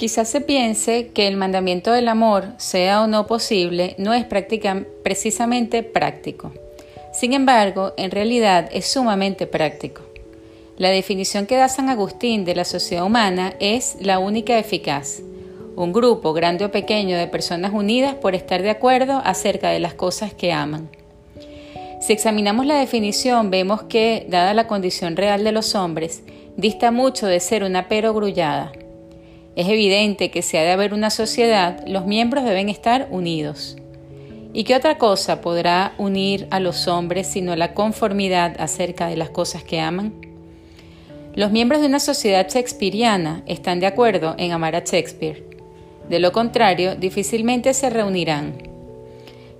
Quizás se piense que el mandamiento del amor, sea o no posible, no es precisamente práctico. Sin embargo, en realidad es sumamente práctico. La definición que da San Agustín de la sociedad humana es la única eficaz. Un grupo, grande o pequeño, de personas unidas por estar de acuerdo acerca de las cosas que aman. Si examinamos la definición, vemos que, dada la condición real de los hombres, dista mucho de ser una perogrullada. Es evidente que si ha de haber una sociedad, los miembros deben estar unidos. ¿Y qué otra cosa podrá unir a los hombres sino la conformidad acerca de las cosas que aman? Los miembros de una sociedad shakespeariana están de acuerdo en amar a Shakespeare. De lo contrario, difícilmente se reunirán.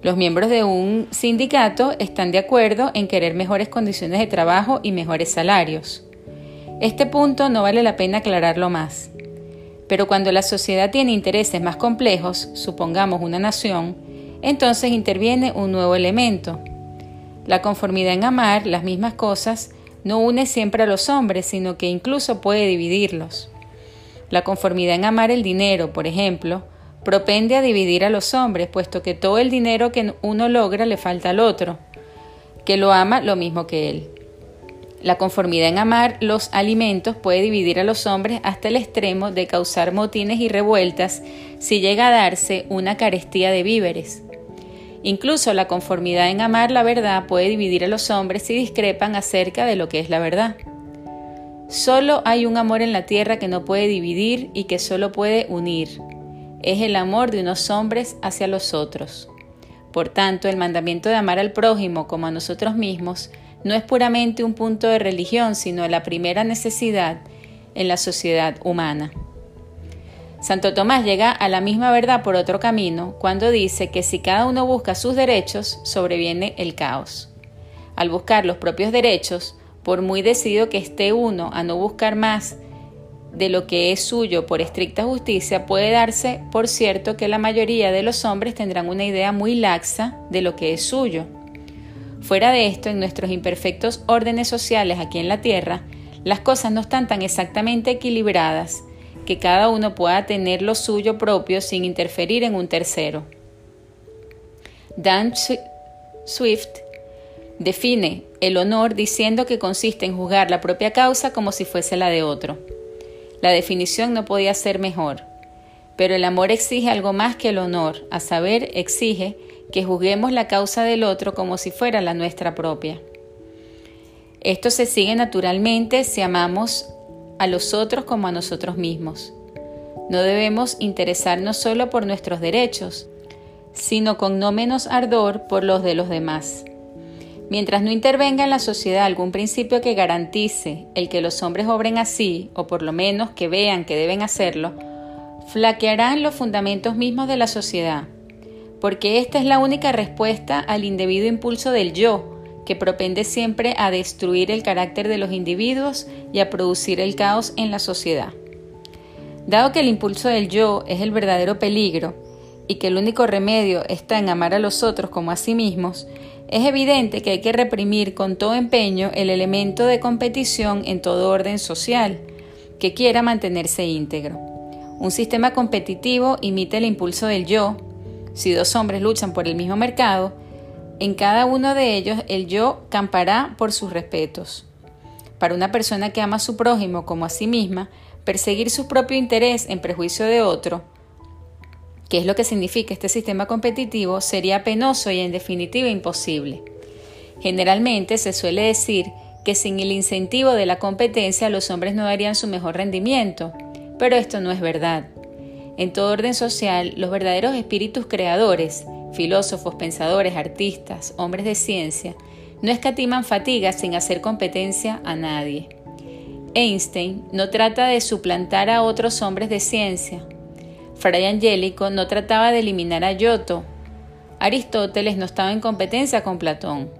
Los miembros de un sindicato están de acuerdo en querer mejores condiciones de trabajo y mejores salarios. Este punto no vale la pena aclararlo más. Pero cuando la sociedad tiene intereses más complejos, supongamos una nación, entonces interviene un nuevo elemento. La conformidad en amar las mismas cosas no une siempre a los hombres, sino que incluso puede dividirlos. La conformidad en amar el dinero, por ejemplo, propende a dividir a los hombres, puesto que todo el dinero que uno logra le falta al otro, que lo ama lo mismo que él. La conformidad en amar los alimentos puede dividir a los hombres hasta el extremo de causar motines y revueltas si llega a darse una carestía de víveres. Incluso la conformidad en amar la verdad puede dividir a los hombres si discrepan acerca de lo que es la verdad. Solo hay un amor en la tierra que no puede dividir y que solo puede unir. Es el amor de unos hombres hacia los otros. Por tanto, el mandamiento de amar al prójimo como a nosotros mismos no es puramente un punto de religión, sino la primera necesidad en la sociedad humana. Santo Tomás llega a la misma verdad por otro camino cuando dice que si cada uno busca sus derechos, sobreviene el caos. Al buscar los propios derechos, por muy decidido que esté uno a no buscar más de lo que es suyo por estricta justicia, puede darse por cierto que la mayoría de los hombres tendrán una idea muy laxa de lo que es suyo. Fuera de esto, en nuestros imperfectos órdenes sociales aquí en la Tierra, las cosas no están tan exactamente equilibradas que cada uno pueda tener lo suyo propio sin interferir en un tercero. Dan Swift define el honor diciendo que consiste en juzgar la propia causa como si fuese la de otro. La definición no podía ser mejor, pero el amor exige algo más que el honor, a saber, exige que juzguemos la causa del otro como si fuera la nuestra propia. Esto se sigue naturalmente si amamos a los otros como a nosotros mismos. No debemos interesarnos solo por nuestros derechos, sino con no menos ardor por los de los demás. Mientras no intervenga en la sociedad algún principio que garantice el que los hombres obren así, o por lo menos que vean que deben hacerlo, flaquearán los fundamentos mismos de la sociedad, porque esta es la única respuesta al indebido impulso del yo, que propende siempre a destruir el carácter de los individuos y a producir el caos en la sociedad. Dado que el impulso del yo es el verdadero peligro y que el único remedio está en amar a los otros como a sí mismos, es evidente que hay que reprimir con todo empeño el elemento de competición en todo orden social que quiera mantenerse íntegro. Un sistema competitivo imita el impulso del yo. Si dos hombres luchan por el mismo mercado, en cada uno de ellos el yo campará por sus respetos. Para una persona que ama a su prójimo como a sí misma, perseguir su propio interés en prejuicio de otro, que es lo que significa este sistema competitivo, sería penoso y en definitiva imposible. Generalmente se suele decir que sin el incentivo de la competencia los hombres no darían su mejor rendimiento, pero esto no es verdad. En todo orden social, los verdaderos espíritus creadores, filósofos, pensadores, artistas, hombres de ciencia, no escatiman fatiga sin hacer competencia a nadie. Einstein no trata de suplantar a otros hombres de ciencia. Fray Angélico no trataba de eliminar a Giotto. Aristóteles no estaba en competencia con Platón.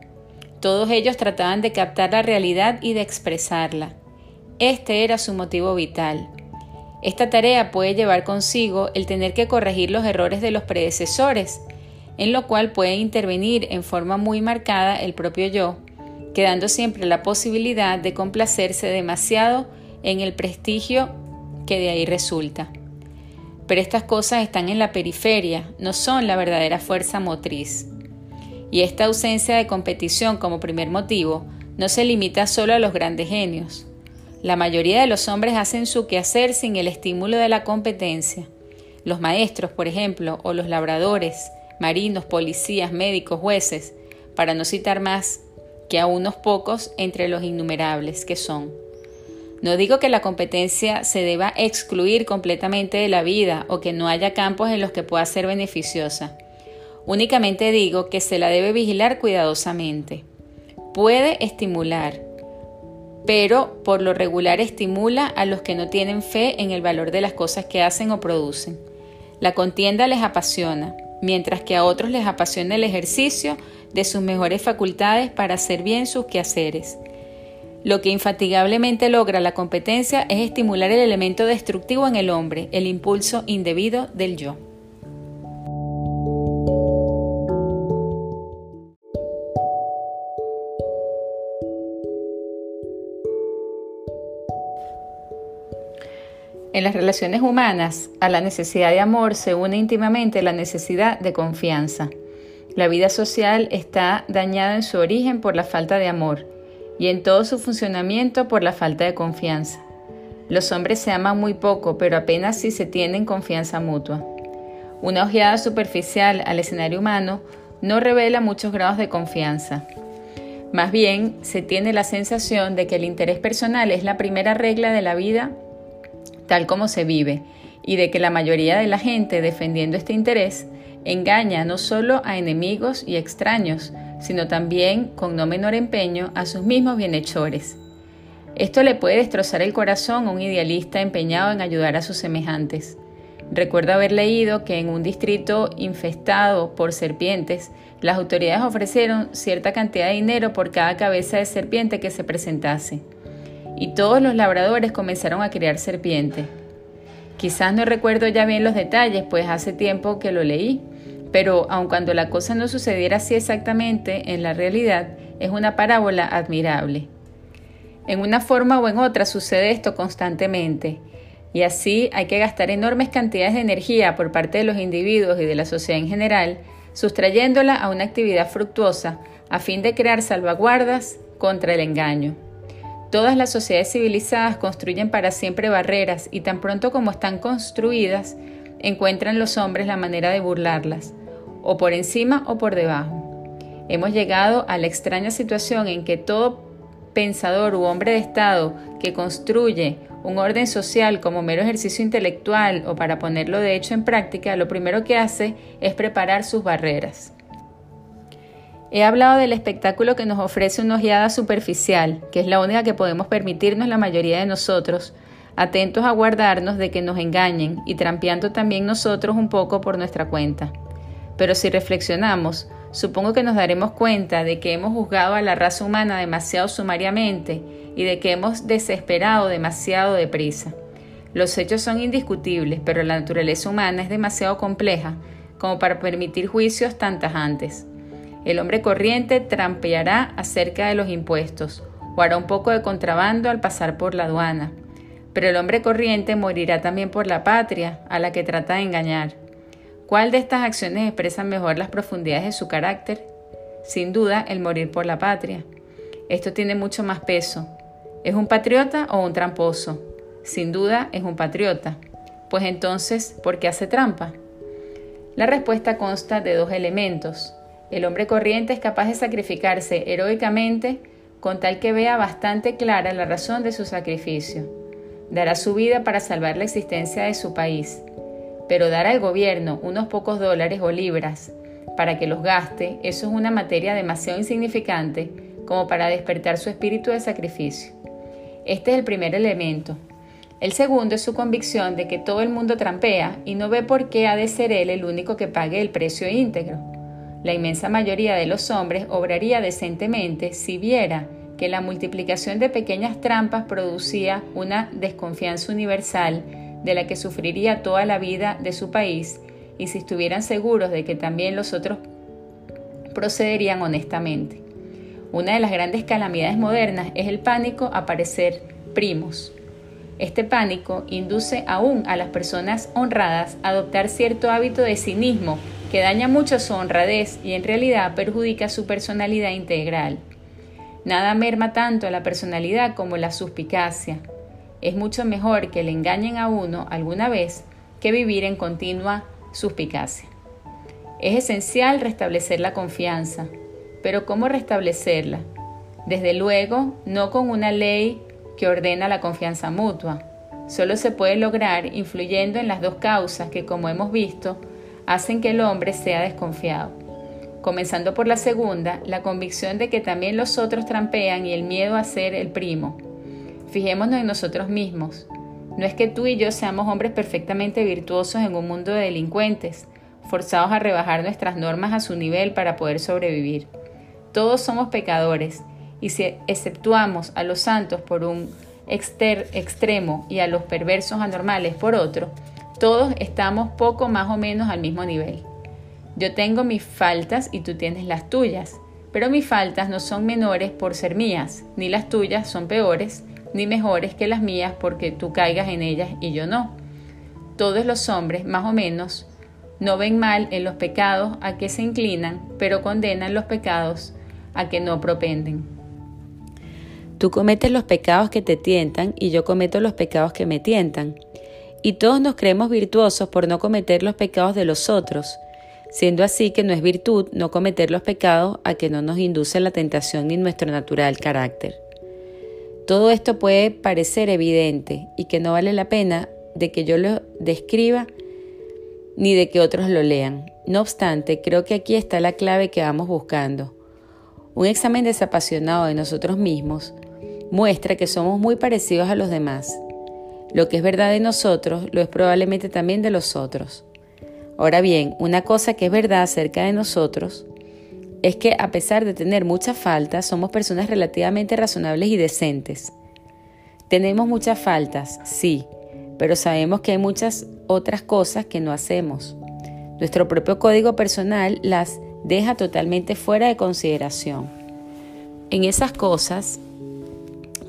Todos ellos trataban de captar la realidad y de expresarla. Este era su motivo vital. Esta tarea puede llevar consigo el tener que corregir los errores de los predecesores, en lo cual puede intervenir en forma muy marcada el propio yo, quedando siempre la posibilidad de complacerse demasiado en el prestigio que de ahí resulta. pero estas cosas están en la periferia, no son la verdadera fuerza motriz. Y esta ausencia de competición como primer motivo no se limita solo a los grandes genios. La mayoría de los hombres hacen su quehacer sin el estímulo de la competencia. Los maestros, por ejemplo, o los labradores, marinos, policías, médicos, jueces, para no citar más que a unos pocos entre los innumerables que son. No digo que la competencia se deba excluir completamente de la vida o que no haya campos en los que pueda ser beneficiosa. Únicamente digo que se la debe vigilar cuidadosamente. Puede estimular, pero por lo regular estimula a los que no tienen fe en el valor de las cosas que hacen o producen. La contienda les apasiona, mientras que a otros les apasiona el ejercicio de sus mejores facultades para hacer bien sus quehaceres. Lo que infatigablemente logra la competencia es estimular el elemento destructivo en el hombre, el impulso indebido del yo. En las relaciones humanas, a la necesidad de amor se une íntimamente la necesidad de confianza. La vida social está dañada en su origen por la falta de amor y en todo su funcionamiento por la falta de confianza. Los hombres se aman muy poco, pero apenas si se tienen confianza mutua. Una ojeada superficial al escenario humano no revela muchos grados de confianza. Más bien, se tiene la sensación de que el interés personal es la primera regla de la vida tal como se vive, y de que la mayoría de la gente defendiendo este interés engaña no solo a enemigos y extraños, sino también, con no menor empeño, a sus mismos bienhechores. Esto le puede destrozar el corazón a un idealista empeñado en ayudar a sus semejantes. Recuerdo haber leído que en un distrito infestado por serpientes, las autoridades ofrecieron cierta cantidad de dinero por cada cabeza de serpiente que se presentase y todos los labradores comenzaron a criar serpientes. Quizás no recuerdo ya bien los detalles, pues hace tiempo que lo leí, pero aun cuando la cosa no sucediera así exactamente, en la realidad es una parábola admirable. En una forma o en otra sucede esto constantemente, y así hay que gastar enormes cantidades de energía por parte de los individuos y de la sociedad en general, sustrayéndola a una actividad fructuosa a fin de crear salvaguardas contra el engaño. Todas las sociedades civilizadas construyen para siempre barreras y tan pronto como están construidas, encuentran los hombres la manera de burlarlas, o por encima o por debajo. Hemos llegado a la extraña situación en que todo pensador u hombre de Estado que construye un orden social como mero ejercicio intelectual o para ponerlo de hecho en práctica, lo primero que hace es preparar sus barreras. He hablado del espectáculo que nos ofrece una ojeada superficial, que es la única que podemos permitirnos la mayoría de nosotros, atentos a guardarnos de que nos engañen y trampeando también nosotros un poco por nuestra cuenta. Pero si reflexionamos, supongo que nos daremos cuenta de que hemos juzgado a la raza humana demasiado sumariamente y de que hemos desesperado demasiado deprisa. Los hechos son indiscutibles, pero la naturaleza humana es demasiado compleja como para permitir juicios tan tajantes. El hombre corriente trampeará acerca de los impuestos o hará un poco de contrabando al pasar por la aduana. Pero el hombre corriente morirá también por la patria a la que trata de engañar. ¿Cuál de estas acciones expresa mejor las profundidades de su carácter? Sin duda, el morir por la patria. Esto tiene mucho más peso. ¿Es un patriota o un tramposo? Sin duda, es un patriota. Pues entonces, ¿por qué hace trampa? La respuesta consta de dos elementos, el hombre corriente es capaz de sacrificarse heroicamente con tal que vea bastante clara la razón de su sacrificio. Dará su vida para salvar la existencia de su país, pero dar al gobierno unos pocos dólares o libras para que los gaste, eso es una materia demasiado insignificante como para despertar su espíritu de sacrificio. Este es el primer elemento. El segundo es su convicción de que todo el mundo trampea y no ve por qué ha de ser él el único que pague el precio íntegro. La inmensa mayoría de los hombres obraría decentemente si viera que la multiplicación de pequeñas trampas producía una desconfianza universal de la que sufriría toda la vida de su país y si estuvieran seguros de que también los otros procederían honestamente. Una de las grandes calamidades modernas es el pánico a parecer primos. Este pánico induce aún a las personas honradas a adoptar cierto hábito de cinismo que daña mucho su honradez y en realidad perjudica su personalidad integral. Nada merma tanto a la personalidad como la suspicacia. Es mucho mejor que le engañen a uno alguna vez que vivir en continua suspicacia. Es esencial restablecer la confianza, pero ¿cómo restablecerla? Desde luego, no con una ley que ordena la confianza mutua. Solo se puede lograr influyendo en las dos causas que, como hemos visto, hacen que el hombre sea desconfiado. Comenzando por la segunda, la convicción de que también los otros trampean y el miedo a ser el primo. Fijémonos en nosotros mismos. No es que tú y yo seamos hombres perfectamente virtuosos en un mundo de delincuentes, forzados a rebajar nuestras normas a su nivel para poder sobrevivir. Todos somos pecadores, y si exceptuamos a los santos por un extremo y a los perversos anormales por otro, todos estamos poco más o menos al mismo nivel. Yo tengo mis faltas y tú tienes las tuyas, pero mis faltas no son menores por ser mías, ni las tuyas son peores ni mejores que las mías porque tú caigas en ellas y yo no. Todos los hombres, más o menos, no ven mal en los pecados a que se inclinan, pero condenan los pecados a que no propenden. Tú cometes los pecados que te tientan y yo cometo los pecados que me tientan. Y todos nos creemos virtuosos por no cometer los pecados de los otros, siendo así que no es virtud no cometer los pecados a que no nos induce la tentación ni nuestro natural carácter. Todo esto puede parecer evidente y que no vale la pena de que yo lo describa ni de que otros lo lean. No obstante, creo que aquí está la clave que vamos buscando. Un examen desapasionado de nosotros mismos muestra que somos muy parecidos a los demás. Lo que es verdad de nosotros lo es probablemente también de los otros. Ahora bien, una cosa que es verdad acerca de nosotros es que a pesar de tener muchas faltas, somos personas relativamente razonables y decentes. Tenemos muchas faltas, sí, pero sabemos que hay muchas otras cosas que no hacemos. Nuestro propio código personal las deja totalmente fuera de consideración. En esas cosas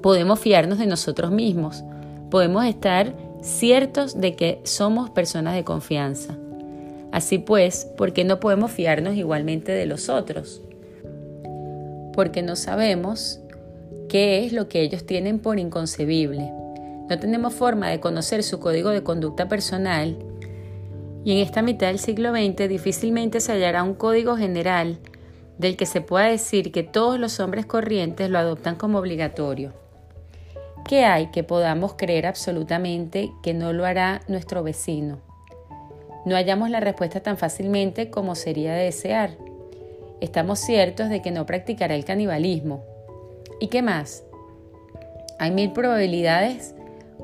podemos fiarnos de nosotros mismos, podemos estar ciertos de que somos personas de confianza. Así pues, ¿por qué no podemos fiarnos igualmente de los otros? Porque no sabemos qué es lo que ellos tienen por inconcebible. No tenemos forma de conocer su código de conducta personal y en esta mitad del siglo XX difícilmente se hallará un código general del que se pueda decir que todos los hombres corrientes lo adoptan como obligatorio. ¿Qué hay que podamos creer absolutamente que no lo hará nuestro vecino? No hallamos la respuesta tan fácilmente como sería de desear. Estamos ciertos de que no practicará el canibalismo. ¿Y qué más? Hay mil probabilidades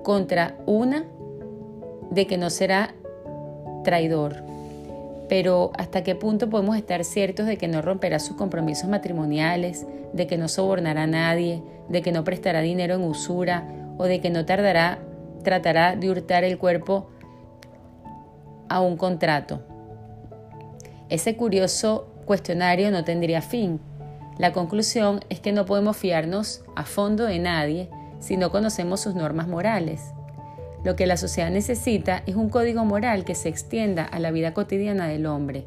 contra una de que no será traidor. Pero ¿hasta qué punto podemos estar ciertos de que no romperá sus compromisos matrimoniales, de que no sobornará a nadie, de que no prestará dinero en usura o de que no tardará, tratará de hurtar el cuerpo a un contrato. Ese curioso cuestionario no tendría fin. La conclusión es que no podemos fiarnos a fondo de nadie si no conocemos sus normas morales. Lo que la sociedad necesita es un código moral que se extienda a la vida cotidiana del hombre,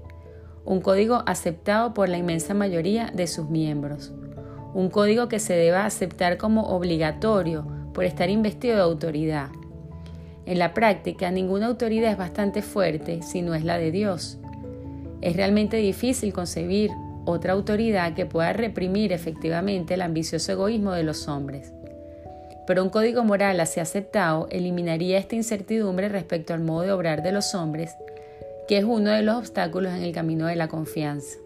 un código aceptado por la inmensa mayoría de sus miembros, un código que se deba aceptar como obligatorio por estar investido de autoridad, en la práctica, ninguna autoridad es bastante fuerte si no es la de Dios. Es realmente difícil concebir otra autoridad que pueda reprimir efectivamente el ambicioso egoísmo de los hombres. Pero un código moral así aceptado eliminaría esta incertidumbre respecto al modo de obrar de los hombres, que es uno de los obstáculos en el camino de la confianza.